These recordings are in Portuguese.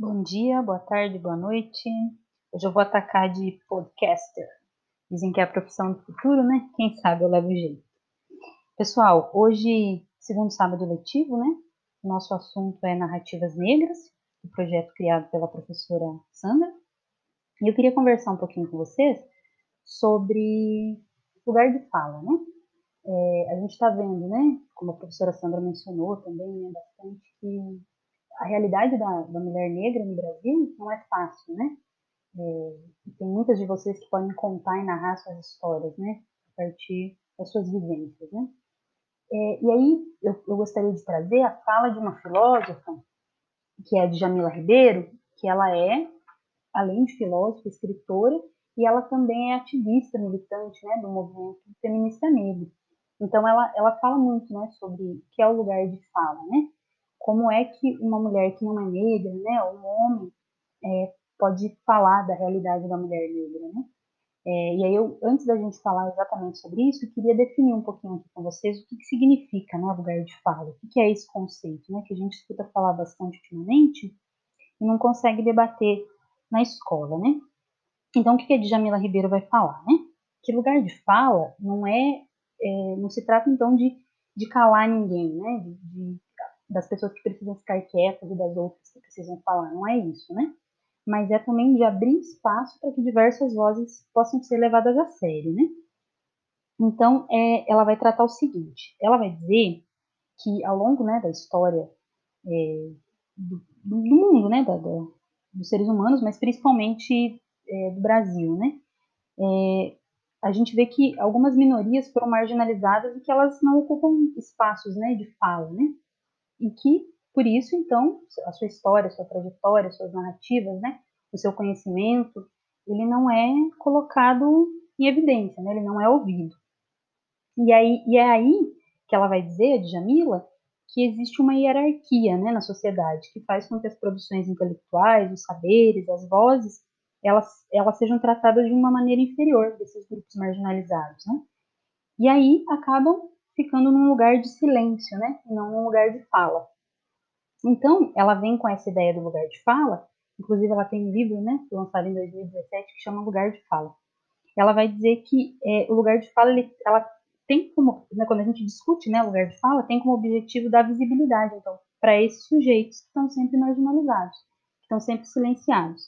Bom dia, boa tarde, boa noite. Hoje eu vou atacar de podcaster. Dizem que é a profissão do futuro, né? Quem sabe eu levo jeito. Pessoal, hoje, segundo sábado letivo, né? Nosso assunto é narrativas negras, o projeto criado pela professora Sandra. E eu queria conversar um pouquinho com vocês sobre lugar de fala, né? É, a gente está vendo, né? Como a professora Sandra mencionou também, né, bastante que a realidade da, da mulher negra no Brasil não é fácil, né? É, tem muitas de vocês que podem contar e narrar suas histórias, né? A partir das suas vivências, né? É, e aí eu, eu, gostaria de trazer a fala de uma filósofa, que é a Djamila Ribeiro, que ela é, além de filósofa, escritora, e ela também é ativista, militante, né, do movimento feminista negro. Então ela, ela fala muito, né, sobre o que é o lugar de fala, né? Como é que uma mulher que não é negra, né, ou um homem, é, pode falar da realidade da mulher negra, né? É, e aí eu, antes da gente falar exatamente sobre isso, eu queria definir um pouquinho aqui com vocês o que, que significa, né, lugar de fala, o que, que é esse conceito, né, que a gente escuta falar bastante ultimamente e não consegue debater na escola, né? Então, o que, que a Djamila Ribeiro vai falar, né? Que lugar de fala não é, é não se trata então de, de calar ninguém, né, de, de das pessoas que precisam ficar quietas e das outras que precisam falar, não é isso, né? Mas é também de abrir espaço para que diversas vozes possam ser levadas a sério, né? Então, é, ela vai tratar o seguinte: ela vai dizer que ao longo né, da história é, do, do, mundo, né, da, da, dos seres humanos, mas principalmente é, do Brasil, né, é, a gente vê que algumas minorias foram marginalizadas e que elas não ocupam espaços né, de fala, né? E que, por isso, então, a sua história, a sua trajetória, suas narrativas, né, o seu conhecimento, ele não é colocado em evidência, né, ele não é ouvido. E, aí, e é aí que ela vai dizer, a Djamila, que existe uma hierarquia né, na sociedade que faz com que as produções intelectuais, os saberes, as vozes, elas, elas sejam tratadas de uma maneira inferior desses grupos marginalizados. Né? E aí acabam ficando num lugar de silêncio, né? E não num lugar de fala. Então, ela vem com essa ideia do lugar de fala, inclusive ela tem um livro, né, lançado em 2017, que chama Lugar de Fala. Ela vai dizer que é, o lugar de fala, ele, ela tem como, né, quando a gente discute, né, lugar de fala, tem como objetivo dar visibilidade, então, para esses sujeitos que estão sempre marginalizados, que estão sempre silenciados.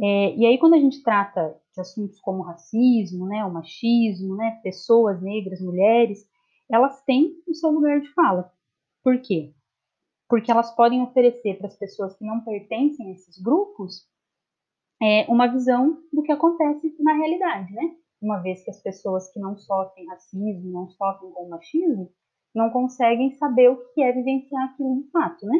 É, e aí, quando a gente trata de assuntos como racismo, né, o machismo, né, pessoas negras, mulheres, elas têm o seu lugar de fala. Por quê? Porque elas podem oferecer para as pessoas que não pertencem a esses grupos é, uma visão do que acontece na realidade, né? Uma vez que as pessoas que não sofrem racismo, não sofrem com machismo, não conseguem saber o que é vivenciar aquilo de fato, né?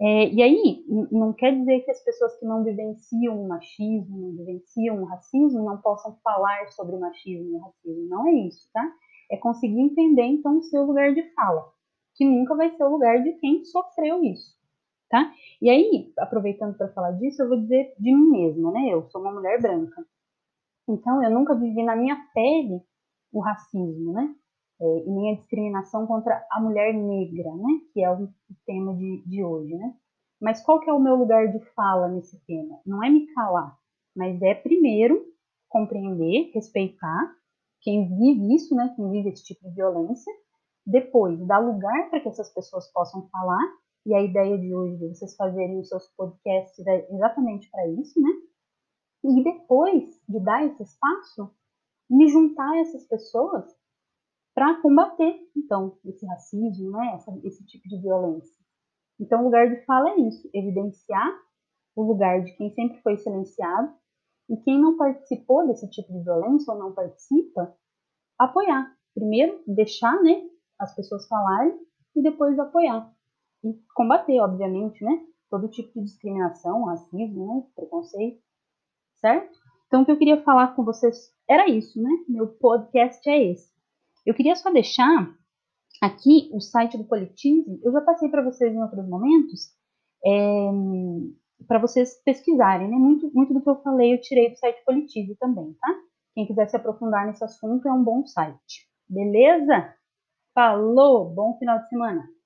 É, e aí, não quer dizer que as pessoas que não vivenciam o machismo, não vivenciam o racismo, não possam falar sobre o machismo e o racismo. Não é isso, tá? É conseguir entender então o seu lugar de fala, que nunca vai ser o lugar de quem sofreu isso, tá? E aí, aproveitando para falar disso, eu vou dizer de mim mesma, né? Eu sou uma mulher branca, então eu nunca vivi na minha pele o racismo, né? É, e nem a discriminação contra a mulher negra, né? Que é o tema de, de hoje, né? Mas qual que é o meu lugar de fala nesse tema? Não é me calar, mas é primeiro compreender, respeitar quem vive isso, né, quem vive esse tipo de violência, depois dar lugar para que essas pessoas possam falar, e a ideia de hoje de vocês fazerem os seus podcasts é exatamente para isso, né? E depois de dar esse espaço, me juntar a essas pessoas para combater, então, esse racismo, né, essa, esse tipo de violência. Então, o lugar de fala é isso, evidenciar o lugar de quem sempre foi silenciado e quem não participou desse tipo de violência ou não participa, apoiar. Primeiro, deixar né, as pessoas falarem e depois apoiar. E combater, obviamente, né, todo tipo de discriminação, racismo, né, preconceito, certo? Então, o que eu queria falar com vocês era isso, né? Meu podcast é esse. Eu queria só deixar aqui o site do Politize. Eu já passei para vocês em outros momentos. É, para vocês pesquisarem, né? Muito, muito do que eu falei eu tirei do site Politize também, tá? Quem quiser se aprofundar nesse assunto é um bom site. Beleza? Falou! Bom final de semana!